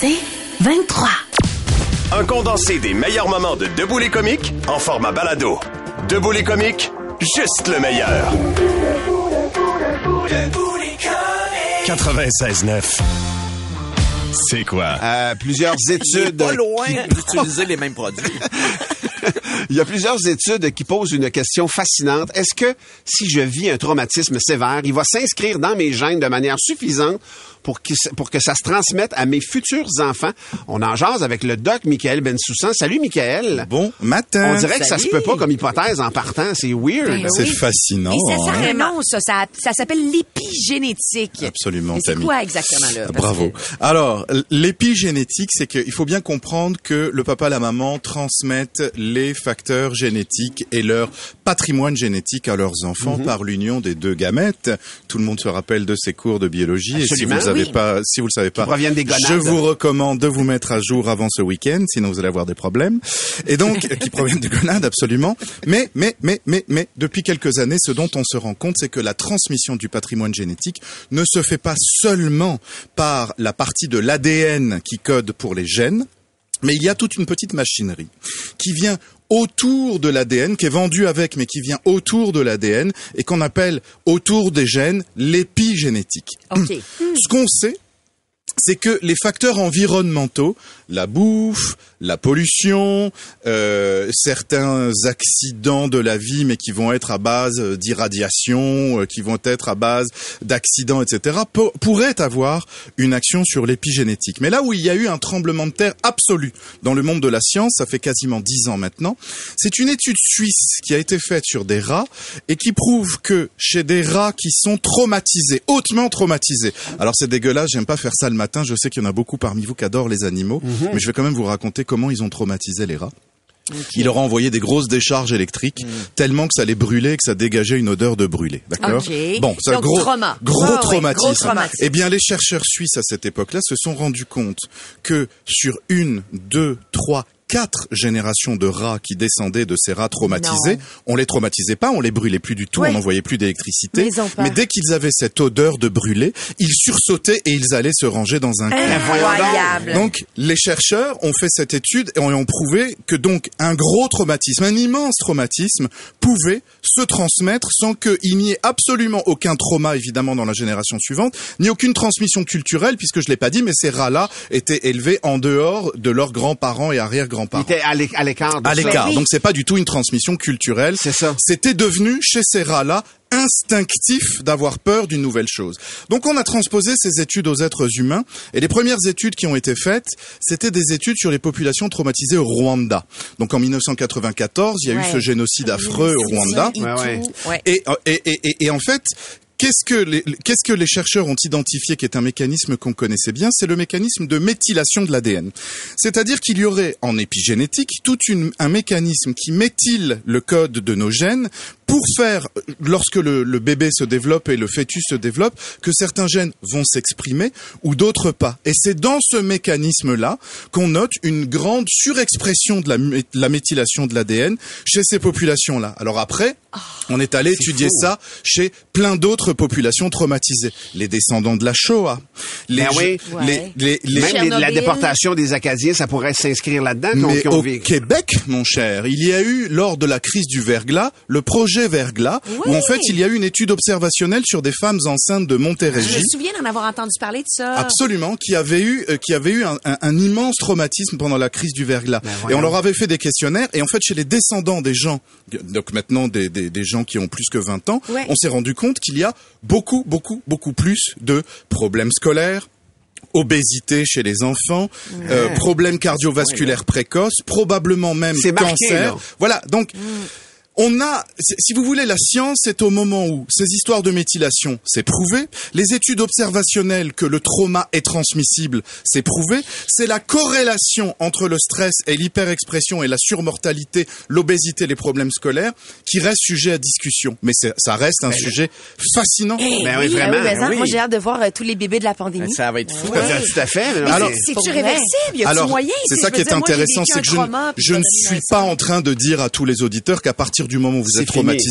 C'est 23. Un condensé des meilleurs moments de Debout les comiques en format balado. Debout les comiques, juste le meilleur. 96.9. C'est quoi? Euh, plusieurs études. pas loin qui- d'utiliser les mêmes produits. Il y a plusieurs études qui posent une question fascinante. Est-ce que si je vis un traumatisme sévère, il va s'inscrire dans mes gènes de manière suffisante pour que, pour que ça se transmette à mes futurs enfants? On en jase avec le doc Michael Bensoussan. Salut Michael. Bon matin. On dirait que ça se peut pas comme hypothèse en partant. C'est weird. Ben C'est fascinant. Et ça, ça hein. nom, ça. Ça, ça s'appelle l'épigénétique. Absolument, c'est quoi exactement, là? Bravo. que- Alors, l'épigénétique, c'est qu'il faut bien comprendre que le papa et la maman transmettent les facteurs génétiques et leur patrimoine génétique à leurs enfants par l'union des deux gamètes. Tout le monde se rappelle de ces cours de biologie. et si vous savez oui. pas, si vous le savez pas, je vous recommande de vous mettre à jour avant ce week-end, sinon vous allez avoir des problèmes. Et donc, qui proviennent des gonades, absolument. Mais, mais, mais, mais, mais, depuis quelques années, ce dont on se rend compte, c'est que la transmission du patrimoine génétique ne se fait pas seulement par la partie de l'ADN qui code pour les gènes, mais il y a toute une petite machinerie qui vient autour de l'ADN, qui est vendue avec, mais qui vient autour de l'ADN et qu'on appelle autour des gènes l'épigénétique. Ce qu'on sait, c'est que les facteurs environnementaux, la bouffe, la pollution, euh, certains accidents de la vie, mais qui vont être à base d'irradiation, euh, qui vont être à base d'accidents, etc., pour- pourraient avoir une action sur l'épigénétique. Mais là où il y a eu un tremblement de terre absolu dans le monde de la science, ça fait quasiment dix ans maintenant, c'est une étude suisse qui a été faite sur des rats et qui prouve que chez des rats qui sont traumatisés, hautement traumatisés, alors c'est dégueulasse, j'aime pas faire ça le matin, je sais qu'il y en a beaucoup parmi vous qui adorent les animaux, mais je vais quand même vous raconter comment ils ont traumatisé les rats. Il leur a envoyé des grosses décharges électriques, tellement que ça les brûlait et que ça dégageait une odeur de brûlé. D'accord. Bon, c'est un gros, trauma. gros Ah ouais, traumatisme. gros traumatisme. Eh bien, les chercheurs suisses à cette époque-là se sont rendus compte que sur une, deux, trois, quatre générations de rats qui descendaient de ces rats traumatisés, Non. on les traumatisait pas, on les brûlait plus du tout, Ouais. on n'envoyait plus d'électricité. Mais dès qu'ils avaient cette odeur de brûlé, ils sursautaient et ils allaient se ranger dans un coin. Incroyable. Donc, les chercheurs ont fait cette étude et ont prouvé que donc un gros traumatisme, un immense traumatisme, pouvait se transmettre sans qu'il n'y ait absolument aucun trauma, évidemment, dans la génération suivante, ni aucune transmission culturelle, puisque je l'ai pas dit, mais ces rats-là étaient élevés en dehors de leurs grands-parents et Il arrière-grands-parents. était à l'é- à l'écart. À l'écart. Donc c'est pas du tout une transmission culturelle. C'est ça. C'était devenu chez ces rats-là instinctif d'avoir peur d'une nouvelle chose. Donc on a transposé ces études aux êtres humains et les premières études qui ont été faites, c'était des études sur les populations traumatisées au Rwanda. Donc en 1994, il y a eu Ouais. ce génocide affreux au Rwanda. Et Ouais, ouais. tout. Ouais. Et, et, et, et- et en fait, qu'est-ce que les, qu'est-ce que les chercheurs ont identifié qui est un mécanisme qu'on connaissait bien? C'est le mécanisme de méthylation de l'ADN. C'est-à-dire qu'il y aurait en épigénétique tout un mécanisme qui méthyle le code de nos gènes pour faire, lorsque le, le bébé se développe et le fœtus se développe, que certains gènes vont s'exprimer ou d'autres pas. Et c'est dans ce mécanisme-là qu'on note une grande surexpression de la, mé- la méthylation de l'ADN chez ces populations-là. Alors après, on est allé étudier fou. ça chez plein d'autres populations traumatisées. Les descendants de la Shoah. Les, Ben oui. les, Ouais. les, les- Même les- la déportation des Acadiens, ça pourrait s'inscrire là-dedans. mais au Québec, mon cher, il y a eu, lors de la crise du verglas, le projet Verglas, où en fait il y a eu une étude observationnelle sur des femmes enceintes de Je Montérégie. me souviens d'en avoir entendu parler de ça. Absolument, qui avait eu, euh, qui avait eu un, un- un immense traumatisme pendant la crise du verglas. et voyons. on leur avait fait des questionnaires. Et en fait, chez les descendants des gens, donc maintenant des, des, des gens qui ont plus que 20 ans, Ouais. on s'est rendu compte qu'il y a beaucoup, beaucoup, beaucoup plus de problèmes scolaires, obésité chez les enfants, euh, problèmes cardiovasculaires précoces, probablement même marqué, cancer. là. Voilà, donc on a, si vous voulez, la science c'est au moment où ces histoires de méthylation, c'est prouvé. Les études observationnelles que le trauma est transmissible, c'est prouvé. C'est la corrélation entre le stress et l'hyperexpression et la surmortalité, l'obésité, les problèmes scolaires, qui reste sujet à discussion. Mais ça reste un sujet fascinant. Eh Ben oui, oui, vraiment, oui, ben. Moi, j'ai hâte de voir euh, tous les bébés de la pandémie. Ça va être fou. Tout à fait. mais Alors- c'est- C'est-tu Pour réversible? Y a-tu Alors, moyen? c'est ça je qui est dire, intéressant, c'est que je, je ne suis pas en train de dire à tous les auditeurs qu'à partir partir du moment où vous C'est êtes traumatisé,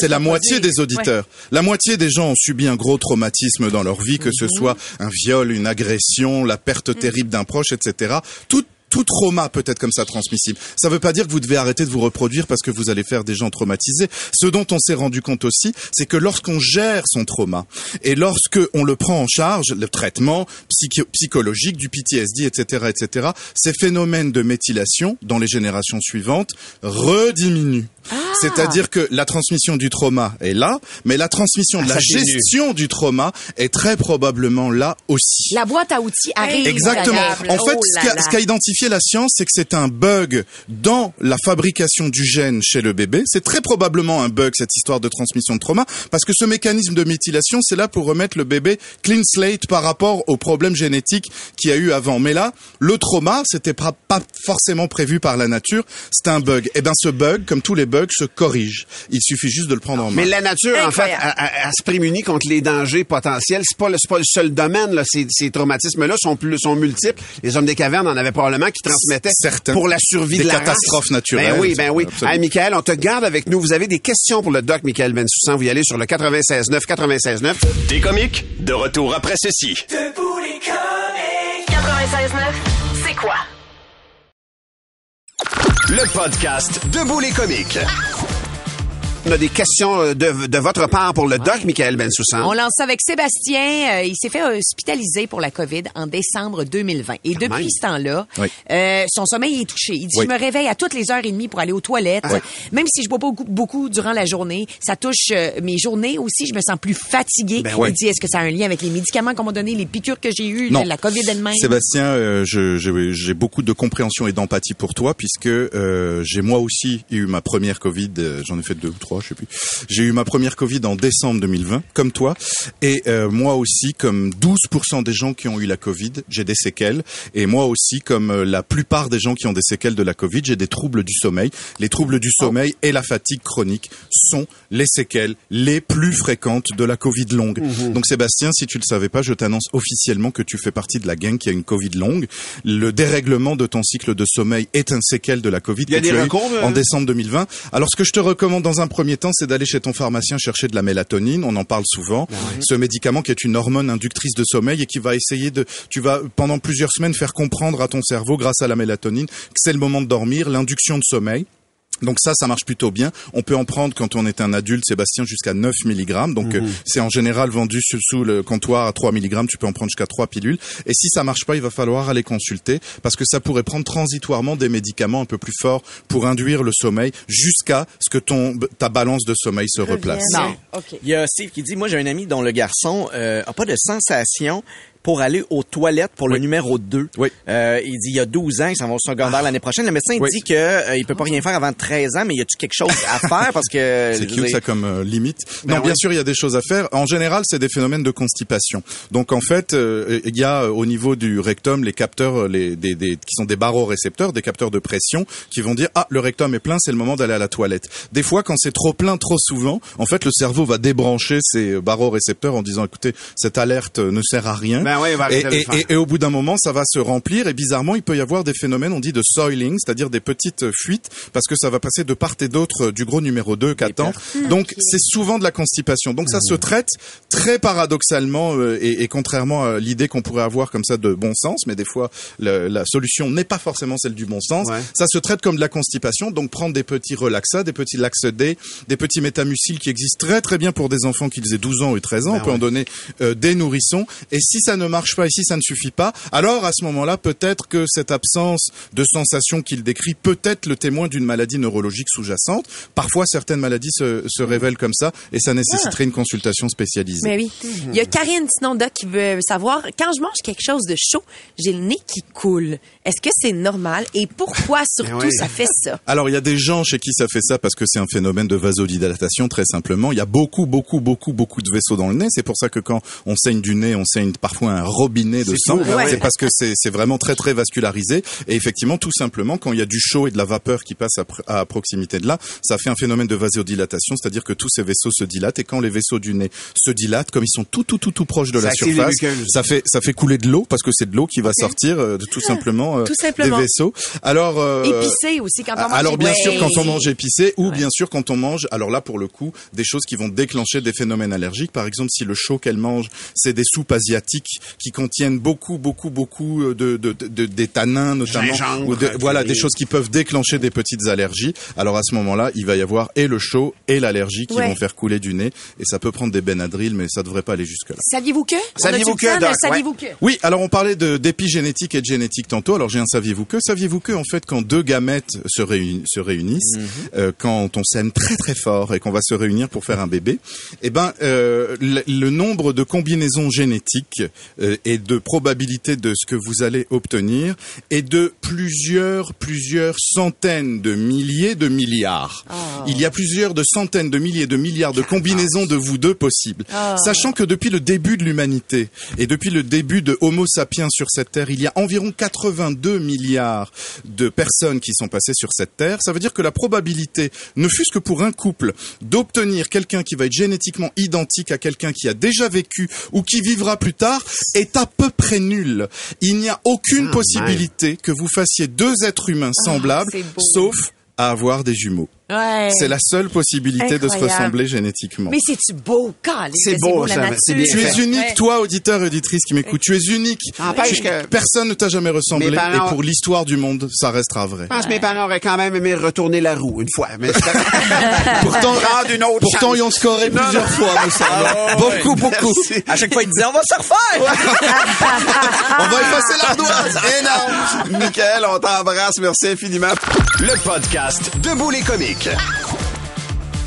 c'est la moitié des auditeurs. La moitié des gens ont subi un gros traumatisme dans leur vie, que Mhm. ce soit un viol, une agression, la perte terrible d'un proche, etc. Tout tout trauma peut être comme ça transmissible. Ça ne veut pas dire que vous devez arrêter de vous reproduire parce que vous allez faire des gens traumatisés. Ce dont on s'est rendu compte aussi, c'est que lorsqu'on gère son trauma et lorsque on le prend en charge, le traitement psychologique du PTSD, etc., etc., ces phénomènes de méthylation dans les générations suivantes rediminuent. Ah. C'est-à-dire que la transmission du trauma est là, mais la transmission de Ah, la ça diminue. gestion du trauma est très probablement là aussi. La boîte à outils arrive. Exactement. En fait, Oh ce là qu'a là. ce qu'a identifié la science, c'est que c'est un bug dans la fabrication du gène chez le bébé. C'est très probablement un bug, cette histoire de transmission de trauma, parce que ce mécanisme de méthylation, c'est là pour remettre le bébé clean slate par rapport aux problèmes génétiques qu'il y a eu avant. Mais là, le trauma, c'était pas pas forcément prévu par la nature, c'est un bug. Et ben, ce bug, comme tous les bugs, se corrige. Il suffit juste de le prendre en main. Mais la nature, en fait, elle, se prémunit contre les dangers potentiels. C'est pas le, c'est pas le seul domaine, là. Ces, ces traumatismes-là sont plus, sont multiples. Les hommes des cavernes en avaient probablement qui transmettaient Certains. pour la survie Des de la catastrophes race. naturelles. Ben oui, ben oui. Hey, Michael, on te garde avec nous. Vous avez des questions pour le doc Michael Bensoussan. Vous y allez sur le 96.9, 96.9. Des comiques, de retour après ceci. 96.9, c'est quoi? Le podcast Debout les comiques. On a des questions euh, de, de votre part pour le doc Michael Bensoussan. On lance ça avec Sébastien. Euh, il s'est fait hospitaliser pour la COVID en décembre 2020. Et depuis même. ce temps-là, Oui. euh, son sommeil est touché. Il dit, Oui. je me réveille à toutes les heures et demie pour aller aux toilettes. Même si je bois pas beaucoup, beaucoup durant la journée, ça touche euh, mes journées aussi. Je me sens plus fatiguée. Ben il oui. dit, est-ce que ça a un lien avec les médicaments qu'on m'a donné, les piqûres que j'ai eues, Non. la COVID elle-même? Sébastien, euh, je- je- j'ai beaucoup de compréhension et d'empathie pour toi puisque euh, j'ai moi aussi eu ma première Covid. J'en ai fait deux ou trois, je sais plus. J'ai eu ma première Covid en décembre 2020, comme toi, et euh, moi aussi, comme 12% des gens qui ont eu la Covid, j'ai des séquelles, et moi aussi, comme euh, la plupart des gens qui ont des séquelles de la Covid, j'ai des troubles du sommeil. Les troubles du sommeil et la fatigue chronique sont les séquelles les plus fréquentes de la Covid longue. Donc Sébastien, si tu le savais pas, je t'annonce officiellement que tu fais partie de la gang qui a une Covid longue. Le dérèglement de ton cycle de sommeil est un séquelle de la Covid Il y a que des tu as eu recours, euh? en décembre 2020. Alors ce que je te recommande dans un premier temps, c'est d'aller chez ton pharmacien chercher de la mélatonine. On en parle souvent. Ce médicament qui est une hormone inductrice de sommeil et qui va essayer de, tu vas pendant plusieurs semaines faire comprendre à ton cerveau grâce à la mélatonine que c'est le moment de dormir, l'induction de sommeil. Donc ça, ça marche plutôt bien. On peut en prendre quand on est un adulte, Sébastien, jusqu'à 9 mg. Donc euh, c'est en général vendu sous, sous le comptoir à 3 mg. Tu peux en prendre jusqu'à 3 pilules. Et si ça marche pas, il va falloir aller consulter parce que ça pourrait prendre transitoirement des médicaments un peu plus forts pour induire le sommeil jusqu'à ce que ton ta balance de sommeil se replace. Non. OK. Il y a Steve qui dit, moi j'ai un ami dont le garçon euh, a pas de sensation pour aller aux toilettes pour le numéro 2. Oui. Euh, il dit il y a 12 ans, il s'en va au secondaire l'année prochaine. Le médecin Oui. dit que euh, il peut pas rien faire avant 13 ans, mais y a-tu quelque chose à faire? Parce que C'est cute dire, ça comme euh, limite. Ben non, bien sûr, il y a des choses à faire. En général, c'est des phénomènes de constipation. Donc en fait, euh, il y a euh, au niveau du rectum les capteurs, les des, des qui sont des barorécepteurs, des capteurs de pression, qui vont dire ah le rectum est plein, c'est le moment d'aller à la toilette. Des fois, quand c'est trop plein trop souvent, en fait, le cerveau va débrancher ces barorécepteurs en disant écoutez, cette alerte ne sert à rien. Ben arrêter et, et- et- et au bout d'un moment, ça va se remplir et bizarrement, il peut y avoir des phénomènes, on dit de soiling, c'est-à-dire des petites fuites, parce que ça va passer de part et d'autre du gros numéro 2 qu'attend. Donc, c'est souvent de la constipation. Donc, ça se traite très paradoxalement euh, et, et contrairement à l'idée qu'on pourrait avoir comme ça de bon sens, mais des fois, le- la solution n'est pas forcément celle du bon sens. Ouais. Ça se traite comme de la constipation, donc prendre des petits relaxa, des petits lax D, des petits métamucil qui existent très très bien pour des enfants qui aient 12 ans ou 13 ans. Ben On peut en donner euh, des nourrissons. Et si ça ne marche pas si ça ne suffit pas, alors à ce moment-là, peut-être que cette absence de sensation qu'il décrit peut être le témoin d'une maladie neurologique sous-jacente. Parfois, certaines maladies se, se révèlent comme ça et ça nécessiterait une consultation spécialisée. Mais oui. Il y a Karine sinon Doc qui veut savoir quand je mange quelque chose de chaud, j'ai le nez qui coule. Est-ce que c'est normal et pourquoi surtout oui. ça fait ça? Alors il y a des gens chez qui ça fait ça parce que c'est un phénomène de vasodilatation très simplement. Il y a beaucoup beaucoup beaucoup beaucoup de vaisseaux dans le nez. C'est pour ça que quand on saigne du nez, on saigne parfois un robinet de sang. ouais. C'est parce que c'est c'est vraiment très très vascularisé. Et effectivement, tout simplement, quand il y a du chaud et de la vapeur qui passe à, pr- à proximité de là, ça fait un phénomène de vasodilatation, c'est-à-dire que tous ces vaisseaux se dilatent. Et quand les vaisseaux du nez se dilatent, comme ils sont tout tout tout tout proches de Ça la surface, ça fait ça fait couler de l'eau parce que c'est de l'eau qui va sortir euh, de tout simplement euh, Tout simplement. des vaisseaux. Alors euh, Épicé aussi quand on mange. alors bien sûr quand on mange épicé ou bien sûr quand on mange alors là pour le coup des choses qui vont déclencher des phénomènes allergiques par exemple si le chaud qu'elle mange c'est des soupes asiatiques qui contiennent beaucoup beaucoup beaucoup euh, de, de, de- des tanins notamment Gingembre, ou de- voilà des choses qui peuvent déclencher des petites allergies alors à ce moment-là il va y avoir et le chaud et l'allergie qui Ouais. vont faire couler du nez et ça peut prendre des Benadryl mais ça devrait pas aller jusque là Saviez-vous que? Saviez-vous que? Saviez-vous oui, alors on parlait de d'épigénétique et de génétique tantôt. Alors j'ai un saviez-vous que? Saviez-vous que en fait quand deux gamètes se, réuni- se réunissent, euh, quand on s'aime très très fort et qu'on va se réunir pour faire un bébé, eh ben euh, le, le nombre de combinaisons génétiques euh, et de probabilité de ce que vous allez obtenir est de plusieurs plusieurs centaines de milliers de milliards. Il y a plusieurs de centaines de milliers de milliards de combinaisons de vous deux possibles. Sachant que depuis le début de l'humanité et depuis le début de Homo sapiens sur cette terre, il y a environ 82 milliards de personnes qui sont passées sur cette terre. Ça veut dire que la probabilité, ne fût-ce que pour un couple, d'obtenir quelqu'un qui va être génétiquement identique à quelqu'un qui a déjà vécu ou qui vivra plus tard est à peu près nulle. Il n'y a aucune Ah, possibilité que vous fassiez deux êtres humains semblables, c'est beau. sauf à avoir des jumeaux. Ouais. C'est la seule possibilité de se ressembler génétiquement. Mais c'est-tu beau, C'est que beau, la bien Tu es unique, Ouais. toi, auditeur et auditrice qui m'écoute. Tu es unique. N'empêche Tu- que- Personne ne t'a jamais ressemblé. Parents- Et pour l'histoire du monde, ça restera vrai. Je pense que mes parents auraient quand même aimé retourner la roue une fois. Mais Pourtant, une autre pourtant, ils ont scoré Non, plusieurs non. fois, nous savons. Beaucoup, beaucoup. Merci. À chaque fois, il disait, on va se refaire! On va effacer l'ardoise. Énorme. Michael, on t'embrasse. Merci infiniment. Le podcast Debout les comiques.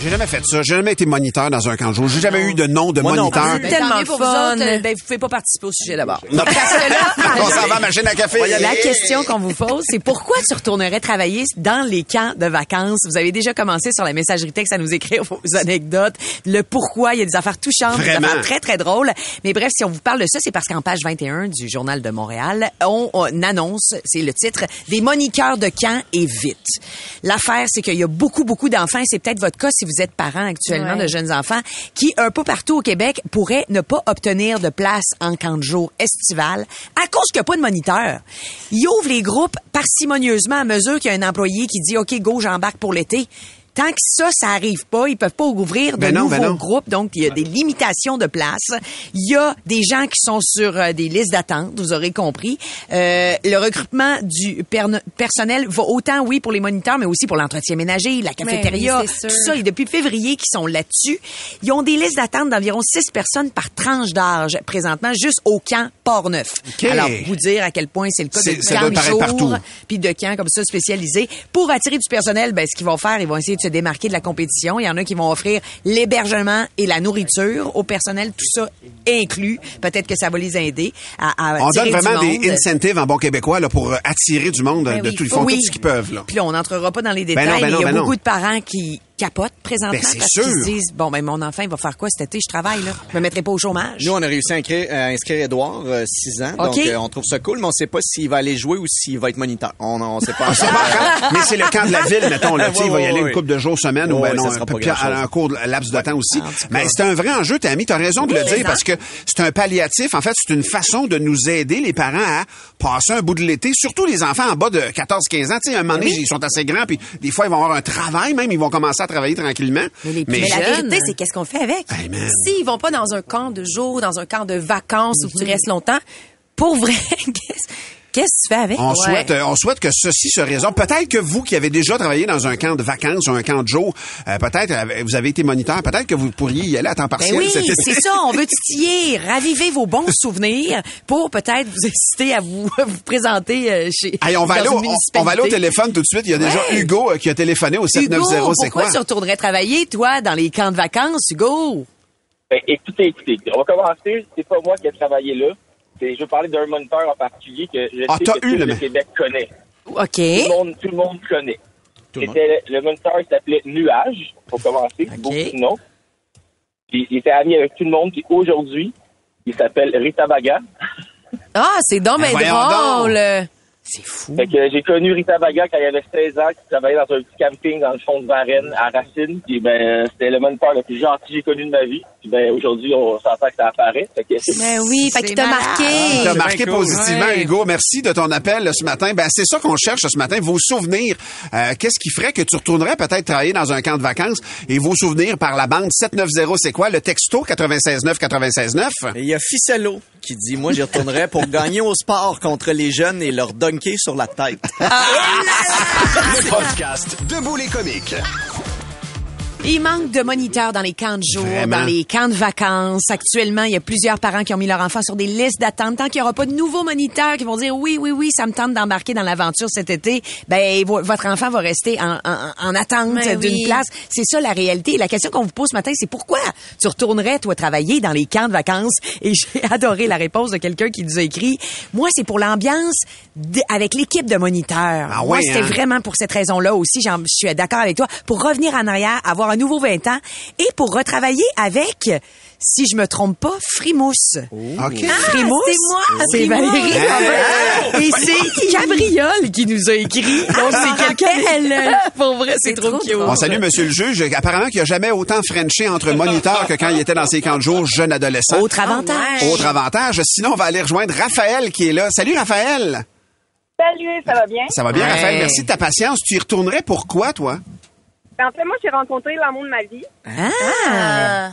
J'ai jamais fait ça. J'ai jamais été moniteur dans un camp de jour. J'ai jamais eu de nom de Moi non moniteur. plus. C'est tellement Tant mieux pour vous fun. autres, euh, ben, vous pouvez pas participer au sujet d'abord. Non. on s'en va à machine à café. La question qu'on vous pose, c'est pourquoi tu retournerais travailler dans les camps de vacances? Vous avez déjà commencé sur la messagerie texte à nous écrire vos anecdotes, le pourquoi. Il y a des affaires touchantes, des Vraiment. affaires très, très drôles. Mais bref, si on vous parle de ça, c'est parce qu'en page 21 du Journal de Montréal, on, on annonce, c'est le titre, des moniqueurs de camp et vite. L'affaire, c'est qu'il y a beaucoup, beaucoup d'enfants, et c'est peut-être votre cas si vous êtes parent actuellement Ouais. de jeunes enfants, qui, un peu partout au Québec, pourraient ne pas obtenir de place en camp de jour estival à cause qu'il n'y a pas de moniteur. Ils ouvrent les groupes parcimonieusement à mesure qu'il y a un employé qui dit, OK, go, j'embarque pour l'été. Tant que ça, ça arrive pas, ils peuvent pas ouvrir de Ben non, nouveaux ben non. groupes, donc il y a des limitations de place. Il y a des gens qui sont sur euh, des listes d'attente, vous aurez compris. Euh, le recrutement du personnel va autant, oui, pour les moniteurs, mais aussi pour l'entretien ménager, la cafétéria, oui, tout ça. Et depuis février qu'ils sont là-dessus, ils ont des listes d'attente d'environ six personnes par tranche d'âge présentement, juste au camp Port-Neuf. OK. Alors, vous dire à quel point c'est le cas C'est- de ça camp doit de paraître jour, partout. puis de camps comme ça spécialisés. Pour attirer du personnel, ben, ce qu'ils vont faire, ils vont essayer de se démarquer de la compétition. Il y en a qui vont offrir l'hébergement et la nourriture au personnel, tout ça inclus. Peut-être que ça va les aider à, à On donne du vraiment monde. des incentives en bon québécois là, pour attirer du monde. Ben de oui, font Oui. tout ce qu'ils peuvent. Là. Puis là, on n'entrera pas dans les détails, Ben non, ben non, il y a ben beaucoup de parents qui capotent présentement Ben, c'est parce sûr. qu'ils se disent bon ben mon enfant il va faire quoi cet été? Je travaille là je me mettrai pas au chômage Nous, on a réussi à inscrire, à inscrire Edouard, 6 ans. OK. Donc, euh, on trouve ça cool, mais on sait pas s'il va aller jouer ou s'il va être moniteur. On, on sait pas. C'est pas quand- mais c'est le camp de la ville, mettons. Là, tu sais, il va y Ouais, aller ouais, une couple de jours, semaine, ou Ouais, ben non, un, peu un court laps de temps aussi. Mais c'est un vrai enjeu, Tammy. Tu as raison de le dire parce que c'est un palliatif. En fait, c'est une façon de nous aider, les parents, à passer un bout de l'été. Surtout les enfants en bas de 14-15 ans. Tu sais, à un moment donné, ils sont assez grands, puis des fois, ils vont avoir un travail même. Ils vont commencer à travailler tranquillement. mais, les Mais- mais la vérité c'est qu'est-ce qu'on fait avec? S'ils vont pas dans un camp de jour, dans un camp de vacances où tu restes longtemps, pour vrai, qu'est-ce que tu fais avec? On Ouais. souhaite, euh, on souhaite que ceci se résorbe. Peut-être que vous qui avez déjà travaillé dans un camp de vacances ou un camp de jour, euh, peut-être euh, vous avez été moniteur, peut-être que vous pourriez y aller à temps partiel. Ben oui, c'est ça. On veut titiller, raviver vos bons souvenirs pour peut-être vous inciter à vous, présenter chez. Hey, on va dans aller, au, une on, on va aller au téléphone tout de suite. Il y a déjà. Hugo qui a téléphoné au Hugo, 790. C'est pourquoi quoi? tu retournerais travailler, toi, dans les camps de vacances, Hugo? Ben, écoutez, écoutez, on va commencer. C'est pas moi qui ai travaillé là. C'est- Je veux parler d'un moniteur en particulier que je Ah, sais que tout le Québec connaît. OK. Tout le monde, tout le monde connaît. Tout. C'était le, le moniteur qui s'appelait Nuage, pour commencer. Beaucoup de noms. Puis il était ami avec tout le monde. Puis aujourd'hui, Il s'appelle Rita Baga. Ah, c'est donc Ben, drôle. C'est fou. Fait que j'ai connu Rita Baga quand il avait 16 ans, qui travaillait dans un petit camping dans le fond de Varennes, à Racine. Puis ben, c'était le moniteur le plus gentil que j'ai connu de ma vie. Puis ben, aujourd'hui, on s'entend que ça apparaît. Fait que Mais oui, fait qu'il t'a malade. Il marqué. t'a marqué cool. positivement, Ouais. Hugo. Merci de ton appel ce matin. Ben, c'est ça qu'on cherche ce matin, vos souvenirs. Euh, Qu'est-ce qui ferait que tu retournerais peut-être travailler dans un camp de vacances et vos souvenirs par la bande 790, c'est quoi? Le texto 969 969? Et il y a Ficello qui dit, moi, j'y retournerais pour gagner au sport contre les jeunes et leur dunker sur la tête. Le podcast Debout les comiques. Il manque de moniteurs dans les camps de jour, Vraiment? dans les camps de vacances. Actuellement, il y a plusieurs parents qui ont mis leur enfant sur des listes d'attente. Tant qu'il n'y aura pas de nouveaux moniteurs qui vont dire oui, oui, oui, ça me tente d'embarquer dans l'aventure cet été, ben vo- votre enfant va rester en, en- en attente Ben d'une oui. place. C'est ça la réalité. La question qu'on vous pose ce matin, c'est pourquoi tu retournerais toi travailler dans les camps de vacances? Et j'ai adoré la réponse de quelqu'un qui nous a écrit moi c'est pour l'ambiance avec l'équipe de moniteurs. Ah moi ouais, c'était hein? vraiment pour cette raison-là aussi. j'en- Je suis d'accord avec toi pour revenir en arrière, avoir un nouveau 20 ans et pour retravailler avec, si je me trompe pas, Frimousse. OK. Frimousse, c'est moi, c'est. Valérie Robert. Et c'est Gabrielle qui nous a écrit. Donc c'est quelqu'un. Pour vrai, c'est trop cute. On salue Monsieur le juge. Apparemment qu'il n'y a jamais autant frenché entre moniteurs que quand il était dans ses camps de jour, jeune adolescent. Autre avantage. Autre avantage. Sinon, on va aller rejoindre Raphaël qui est là. Salut Raphaël. Salut, ça va bien? Ça va bien, Ouais. Raphaël? Merci de ta patience. Tu y retournerais pourquoi, toi? En fait, moi, j'ai rencontré l'amour de ma vie. Ah.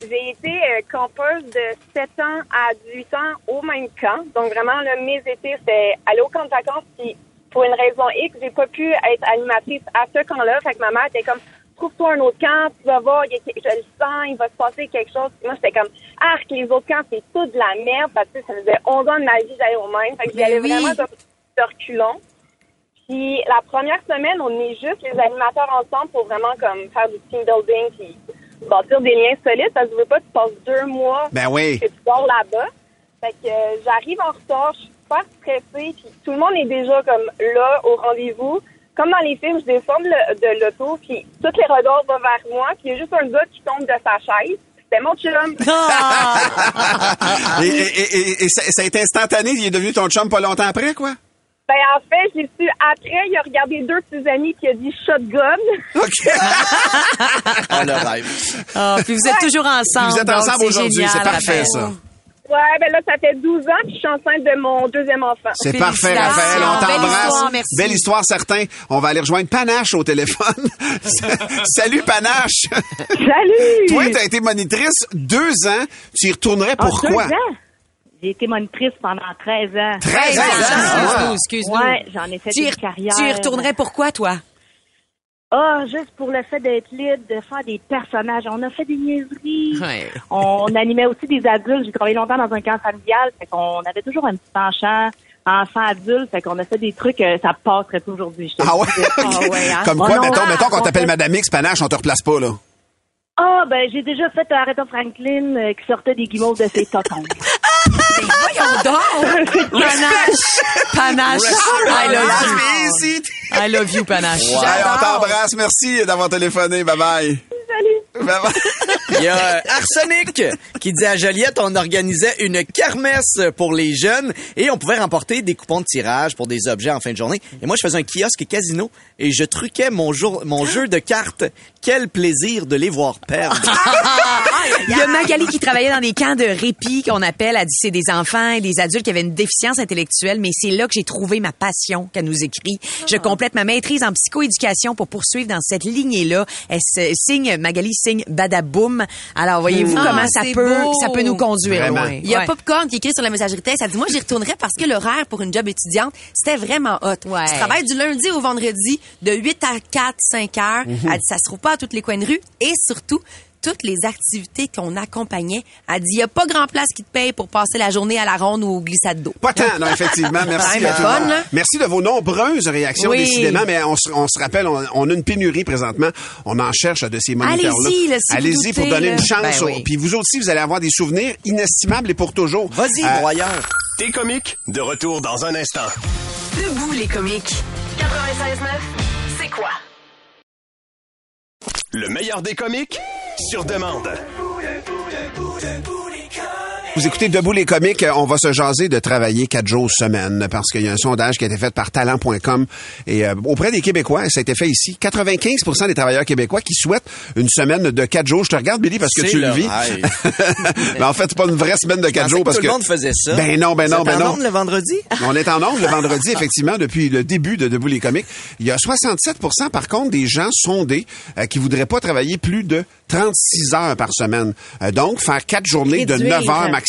J'ai été euh, campeuse de 7 ans à 18 ans au même camp. Donc, vraiment, là, mes étés, c'était aller au camp de vacances. Puis, pour une raison X, j'ai pas pu être animatrice à ce camp-là. Fait que ma mère était comme, trouve-toi un autre camp, tu vas voir, je le sens, il va se passer quelque chose. Puis moi, j'étais comme, arc, les autres camps, c'est tout de la merde. Parce que ça faisait 11 ans de ma vie, j'allais au même. Fait que j'y Ben allais oui. vraiment de reculons. Puis la première semaine, on est juste les animateurs ensemble pour vraiment comme faire du team building puis bâtir des liens solides. Parce que tu veux pas, tu passes deux mois Ben oui. que tu dors là-bas. Fait que euh, j'arrive en retard, je suis super stressée, puis tout le monde est déjà comme là au rendez-vous. Comme dans les films, je descends de, le- de l'auto, puis tous les regards vont vers moi, puis il y a juste un gars qui tombe de sa chaise. C'était mon chum. Et, et- et- et- et ça, ça a été instantané. Il est devenu ton chum pas longtemps après, quoi? Ben en fait, j'ai su après, il a regardé deux de ses amis qui a dit shotgun. OK. Ah, le rêve. Ah, puis vous êtes toujours ensemble. Vous êtes ensemble aujourd'hui. C'est parfait, ça. Ouais, ben là, ça fait 12 ans, puis je suis enceinte de mon deuxième enfant. C'est parfait, Raphaël. On Belle t'embrasse. Belle histoire, certain. On va aller rejoindre Panache au téléphone. Salut, Panache. Salut! Toi, t'as été monitrice deux ans. Tu y retournerais Ah, pourquoi? deux ans? J'ai été monitrice pendant 13 ans. 13 ans? Excuse-nous, excuse-nous. Ouais, j'en ai fait Tu une carrière. tu y retournerais pourquoi, toi? Ah, juste pour le fait d'être libre, de faire des personnages. On a fait des niaiseries. Ouais. On animait aussi des adultes. J'ai travaillé longtemps dans un camp familial. Fait qu'on avait toujours un petit penchant enfant adulte. Fait qu'on a fait des trucs, euh, ça passerait pas aujourd'hui. Ah ouais? Ah ouais, hein? Comme Oh quoi, non, mettons, mettons qu'on on t'appelle fait- Madame X, Panache, on te replace pas, là. Ah, ben, j'ai déjà fait Aretha Franklin euh, qui sortait des guimauves de ses totons. Voyons donc! Panache! Panache! I love you. I love you, Panache. Hey, on t'embrasse. Merci d'avoir téléphoné. Bye bye. Salut! Bye bye. Il y a euh, Arsenic qui dit à Joliette, on organisait une kermesse pour les jeunes et on pouvait remporter des coupons de tirage pour des objets en fin de journée. Et moi, je faisais un kiosque casino et je truquais mon, jour, mon jeu de cartes. Quel plaisir de les voir perdre. Il y a Magali qui travaillait dans des camps de répit qu'on appelle, elle dit c'est des enfants et des adultes qui avaient une déficience intellectuelle, mais c'est là que j'ai trouvé ma passion qu'elle nous écrit. Je complète ma maîtrise en psychoéducation pour poursuivre dans cette lignée-là. Elle signe, Magali signe Badaboum. Alors voyez-vous Ah, comment ça peut, beau. ça peut nous conduire loin. Il y a Ouais. Popcorn qui écrit sur la messagerie texte. Elle dit, moi, j'y retournerais parce que l'horaire pour une job étudiante, c'était vraiment hot. Ouais. Tu travailles du lundi au vendredi de 8 à 4, 5 heures. Mhm. Elle dit, ça se trouve pas à tous les coins de rue. Et surtout, toutes les activités qu'on accompagnait. Elle dit, il n'y a pas grand place qui te paye pour passer la journée à la ronde ou au glissade d'eau. Pas tant, non, effectivement. Merci Ouais, à tout fun, monde. là. Merci de vos nombreuses réactions, Oui. décidément, mais on se, on se rappelle, on, on a une pénurie présentement. On en cherche de ces moniteurs-là. Allez-y, là, si vous Allez-y pour donner une chance. Ben oui. Puis vous aussi, vous allez avoir des souvenirs inestimables et pour toujours. Vas-y, Euh, broyeur. T'es comiques, de retour dans un instant. Debout les comiques. 96.9, c'est quoi? Le meilleur des comiques, sur demande. Vous écoutez Debout les comiques, on va se jaser de travailler quatre jours semaine parce qu'il y a un sondage qui a été fait par talent.com et euh, auprès des Québécois, ça a été fait ici, 95% des travailleurs québécois qui souhaitent une semaine de quatre jours. Je te regarde Billy parce que tu le vis. Mais en fait, c'est pas une vraie semaine de quatre jours que parce tout le monde faisait ça. Ben non, ben Vous non, êtes ben en non. onde le vendredi? On est en ondes le vendredi, effectivement, depuis le début de Debout les comiques. Il y a 67 par contre, des gens sondés euh, qui voudraient pas travailler plus de 36 heures par semaine. Euh, donc, faire quatre journées de Réduire. 9 heures maximum,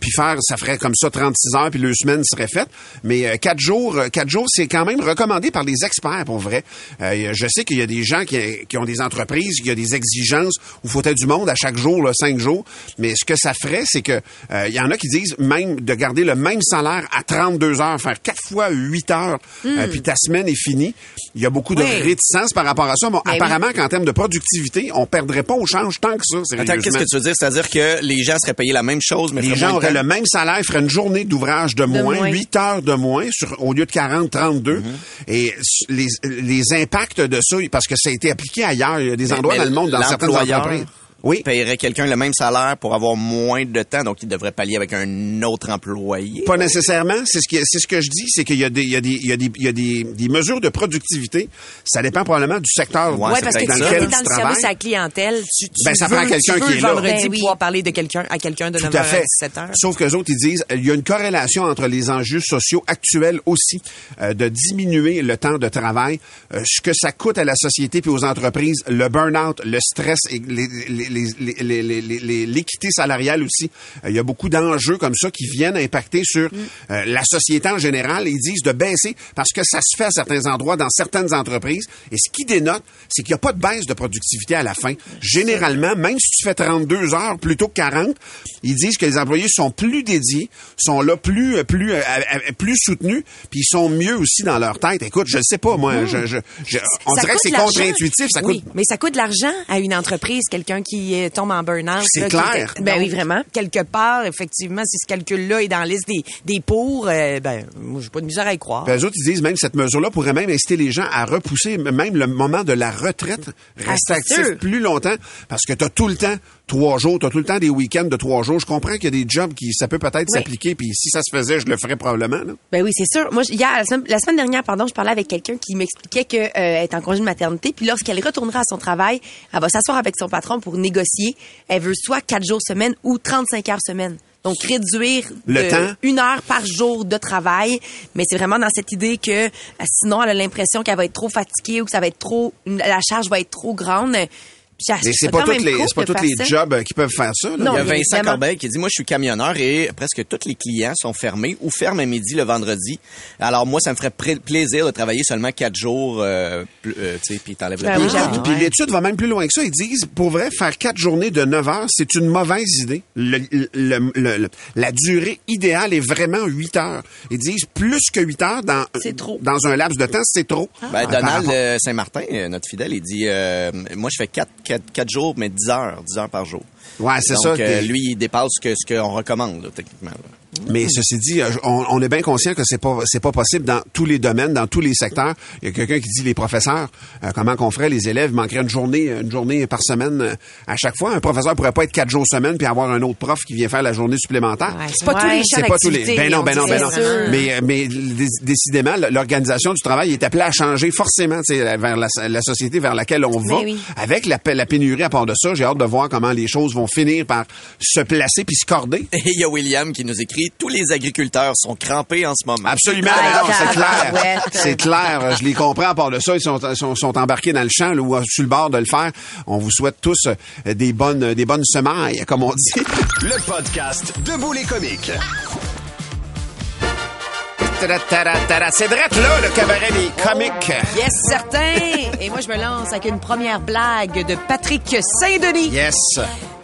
puis faire, ça ferait comme ça 36 heures, puis le semaine serait faite. Mais euh, quatre jours, euh, quatre jours, c'est quand même recommandé par les experts, pour vrai. Euh, je sais qu'il y a des gens qui, qui ont des entreprises, il y a des exigences où il faut être du monde à chaque jour, là, cinq jours. Mais ce que ça ferait, c'est que euh, il y en a qui disent même de garder le même salaire à 32 heures, faire quatre fois 8 heures, euh, puis ta semaine est finie. Il y a beaucoup de réticence par rapport à ça. Bon, Ben oui. apparemment qu'en termes de productivité, on perdrait pas au change tant que ça, Attends, qu'est-ce que tu veux dire? C'est-à-dire que les gens seraient payés la même chose, mais Les gens auraient le même salaire, feraient une journée d'ouvrage de, moins, moins. 8 heures de moins sur, au lieu de 40, 32. Mm-hmm. Et les, les impacts de ça, parce que ça a été appliqué ailleurs, il y a des Mais- endroits mais dans le monde, dans certaines entreprises. Oui. payerait quelqu'un le même salaire pour avoir moins de temps, donc il devrait pallier avec un autre employé. Pas nécessairement. C'est ce, qui, c'est ce que je dis, c'est qu'il y a, des, il y a, des, il y a, des, il y a des, des mesures de productivité. Ça dépend probablement du secteur Ouais, parce que dans tu lequel es dans tu le service à la clientèle, tu, tu Ben, ça veux, prend quelqu'un tu qui est là. vendredi Ben oui. pouvoir parler de quelqu'un à quelqu'un de Tout 9h à fait. à 17h. Sauf que autres, ils disent, il y a une corrélation entre les enjeux sociaux actuels aussi, euh, de diminuer le temps de travail, euh, ce que ça coûte à la société puis aux entreprises, le burn-out, le stress et les- les- les- les- les- l'équité salariale aussi. Euh, il y a beaucoup d'enjeux comme ça qui viennent impacter sur euh, la société en général. Ils disent de baisser parce que ça se fait à certains endroits dans certaines entreprises. Et ce qui dénote, c'est qu'il n'y a pas de baisse de productivité à la fin. Généralement, même si tu fais 32 heures plutôt que 40, ils disent que les employés sont plus dédiés, sont là plus plus euh, euh, plus soutenus, puis ils sont mieux aussi dans leur tête. Écoute, je ne sais pas moi, je, je- je- on Ça dirait que c'est contre-intuitif, ça oui, coûte mais ça coûte de l'argent à une entreprise, quelqu'un qui euh, tombe en burn-out. C'est qui clair. Ben donc, oui, vraiment. Quelque part, effectivement, si ce calcul-là est dans la liste des, des pour, euh, ben, moi, j'ai pas de misère à y croire. Puis eux autres, ils disent même cette mesure-là pourrait même inciter les gens à repousser même le moment de la retraite, rester Ah, c'est actif sûr. plus longtemps, parce que tu as tout le temps trois jours, tu as tout le temps des week-ends de trois jours. Je comprends qu'il y a des jobs qui, ça peut peut-être Oui. s'appliquer, puis si ça se faisait, je le ferais probablement. là. Ben oui, c'est sûr. Moi, hier, la semaine, la semaine dernière, pardon, je parlais avec quelqu'un qui m'expliquait qu'elle est en congé de maternité, puis lorsqu'elle retournera à son travail, elle va s'asseoir avec son patron pour négocier. Elle veut soit 4 jours semaine ou 35 heures semaine. Donc, réduire Le de temps? une heure par jour de travail. Mais c'est vraiment dans cette idée que euh, sinon, elle a l'impression qu'elle va être trop fatiguée ou que ça va être trop, la charge va être trop grande. C'est pas même les, pas tous les jobs euh, qui peuvent faire ça. là. Non, Il y a Vincent évidemment. Corbeil qui dit, moi, je suis camionneur et presque tous les clients sont fermés ou ferment à midi le vendredi. Alors, moi, ça me ferait plaisir de travailler seulement quatre jours, euh, euh, tu sais, puis t'enlèves le Ben oui, temps. j'avoue. Puis l'étude va même plus loin que ça. Ils disent, pour vrai, faire quatre journées de 9 heures, c'est une mauvaise idée. Le- le- le- le- la durée idéale est vraiment 8 heures. Ils disent plus que 8 heures dans, trop. dans un laps de temps, c'est trop. Ben, par Donald euh, Saint-Martin, notre fidèle, il dit, euh, moi, je fais quatre, quatre, quatre jours, mais 10 heures, 10 heures par jour. Ouais, c'est ça. euh, que- lui, il dépasse ce que- ce qu'on recommande, là, techniquement. là. Mais ceci dit, euh, on, on est bien conscient que c'est pas c'est pas possible dans tous les domaines, dans tous les secteurs. Il y a quelqu'un qui dit les professeurs, euh, comment qu'on ferait les élèves manqueraient une journée une journée par semaine euh, à chaque fois. Un professeur pourrait pas être quatre jours semaine puis avoir un autre prof qui vient faire la journée supplémentaire. Ouais, c'est pas tous les C'est pas tous les. Ben non, on ben non, ben non. Mais, mais dé- décidément, l'organisation du travail est appelée à changer forcément, tu sais, vers la, la société vers laquelle on va. Oui. Avec la, la pénurie à part de ça, j'ai hâte de voir comment les choses vont finir par se placer puis se corder. Et il y a William qui nous écrit, tous les agriculteurs sont crampés en ce moment. Absolument, Ah, non, c'est clair. C'est clair. Je les comprends à part de ça. Ils sont, sont, sont embarqués dans le champ là, ou sur le bord de le faire. On vous souhaite tous euh, des bonnes, des bonnes semailles, comme on dit. Le podcast Debout les comiques. C'est drette là, le cabaret des comiques. Yes, certain! Et moi, je me lance avec une première blague de Patrick Saint-Denis. Yes.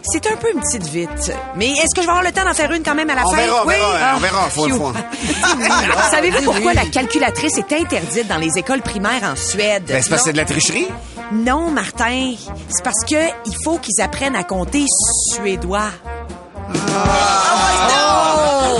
C'est un peu une petite vite. Mais est-ce que je vais avoir le temps d'en faire une quand même à la On fin? verra, on oui. verra, Ah, on verra, faut fois. Savez-vous pourquoi la calculatrice est interdite dans les écoles primaires en Suède? Ben, c'est parce que c'est de la tricherie? Non, Martin. C'est parce que il faut qu'ils apprennent à compter suédois.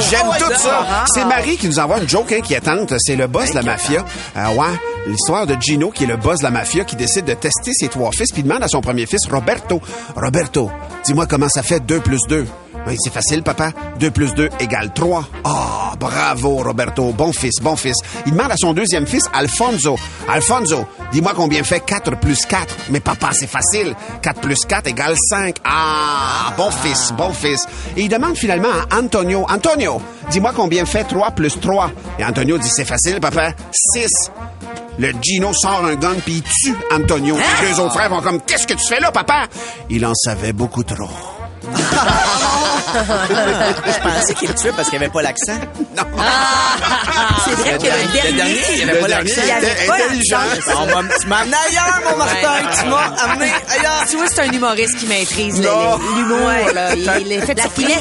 J'aime Oh, tout ça. C'est Marie qui nous envoie une joke inquiétante. C'est le boss de la mafia. Euh, ouais, l'histoire de Gino, qui est le boss de la mafia, qui décide de tester ses trois fils, puis demande à son premier fils, Roberto, Roberto, dis-moi comment ça fait 2 plus 2. Oui, c'est facile, papa. 2 plus 2 égale 3. Ah, bravo, Roberto. Bon fils, bon fils. Il demande à son deuxième fils, Alfonso. Alfonso, dis-moi combien fait 4 plus 4. Mais papa, c'est facile. 4 plus 4 égale 5. Ah, bon fils, bon fils. Et il demande finalement à Antonio, Antonio, dis-moi combien fait 3 plus 3. Et Antonio dit, c'est facile, papa. 6. Le Gino sort un gun puis il tue Antonio. Les deux autres frères vont comme, qu'est-ce que tu fais là, papa? Il en savait beaucoup trop. Je pensais qu'il le tuait parce qu'il avait pas l'accent. C'est vrai que le dernier, dernier, il avait pas l'accent. il avait pas. On va- Tu m'as amené ailleurs, mon Martin. Tu m'as amené ailleurs. Tu vois, c'est un humoriste qui maîtrise Non. l'humour, là. Il est fait de La finesse.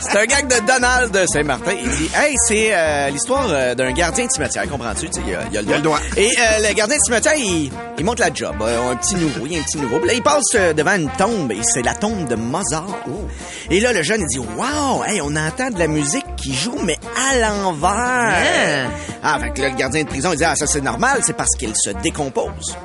C'est un gag de Donald de Saint-Martin. Il dit Hey, c'est euh, l'histoire euh, d'un gardien de cimetière. Comprends-tu? Il y a, il y a le Il y a le doigt. Et euh, le gardien de cimetière, il, il monte la job. Euh, un petit nouveau. Il y a un petit nouveau. Là, il passe euh, devant une tombe. Et c'est la tombe de Mozart. Et là, le jeune, il dit Wow, hey, on entend de la musique qui joue, mais à l'envers. Ah, fait que là, le gardien de prison, il dit Ah, ça, c'est normal. C'est parce qu'il se décompose.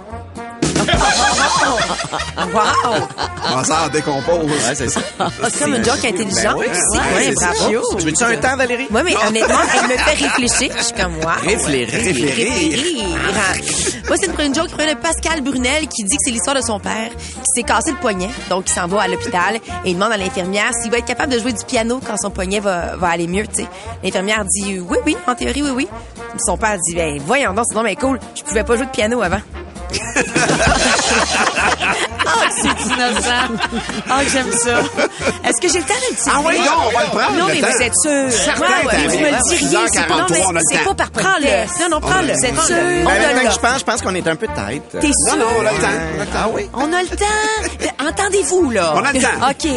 Wow! Mozart décompose. Ouais, c'est ça. C'est comme une joke intelligente. Ben aussi. ouais, ça. Tu veux-tu un temps, Valérie? Oui, mais honnêtement, elle me fait réfléchir. Je suis comme, wow. Réfléchir. Réfléchir. Moi, c'est une, une joke qui de Pascal Brunel qui dit que c'est l'histoire de son père qui s'est cassé le poignet. Donc, il s'en va à l'hôpital et il demande à l'infirmière s'il va être capable de jouer du piano quand son poignet va, va aller mieux, tu sais. L'infirmière dit oui, oui, en théorie, oui, oui. Son père dit, ben, voyons donc, c'est donc bien cool. Je pouvais pas jouer de piano avant. ha ha ha Ah, c'est innocent. Ah, que j'aime ça. Est-ce que j'ai le temps d'un petit Ah oui, non, on va le prendre, Non, mais vous êtes sûr. Certain, Ouais, vous me le diriez. C'est pas, 6h43, non, mais c'est pas par prends-le. Non, non, prends-le. Vous êtes sûr? Ben, On a maintenant le que je pense, je pense qu'on est un peu tête. T'es Non, sûr? non, on a le temps. on a le temps. Ah oui? On a le temps. Entendez-vous, là. On a le temps. OK.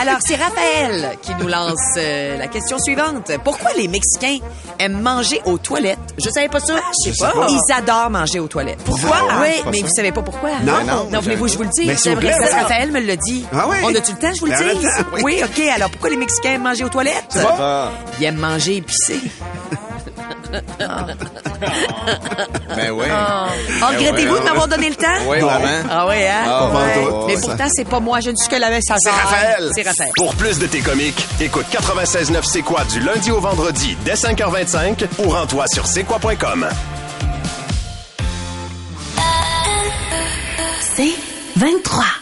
Alors, c'est Raphaël qui nous lance euh, la question suivante. Pourquoi les Mexicains aiment manger aux toilettes? Je savais pas ça. je sais pas. Ils adorent manger aux toilettes. Pourquoi? Ah, oui, mais vous savez pas pourquoi? Non. non, Non, voulez-vous que je vous le dise? Mais Parce que oui. Raphaël me l'a dit. Ah oui. On a-tu le temps, je vous le Ben, dis? oui. OK. Alors, pourquoi les Mexicains aiment manger aux toilettes? Ils aiment manger épicé. Ben oui. Oh, regrettez-vous de m'avoir donné le temps? Oui, vraiment. Ah oui, hein? Ah, Ouais. ouais. Mais pourtant, c'est pas moi. Je ne suis que la messager. C'est Raphaël. C'est Raphaël. Pour plus de tes comiques, écoute 96.9 C'est quoi du lundi au vendredi dès 5h25 ou rends-toi sur c'est quoi.com. C'est 23.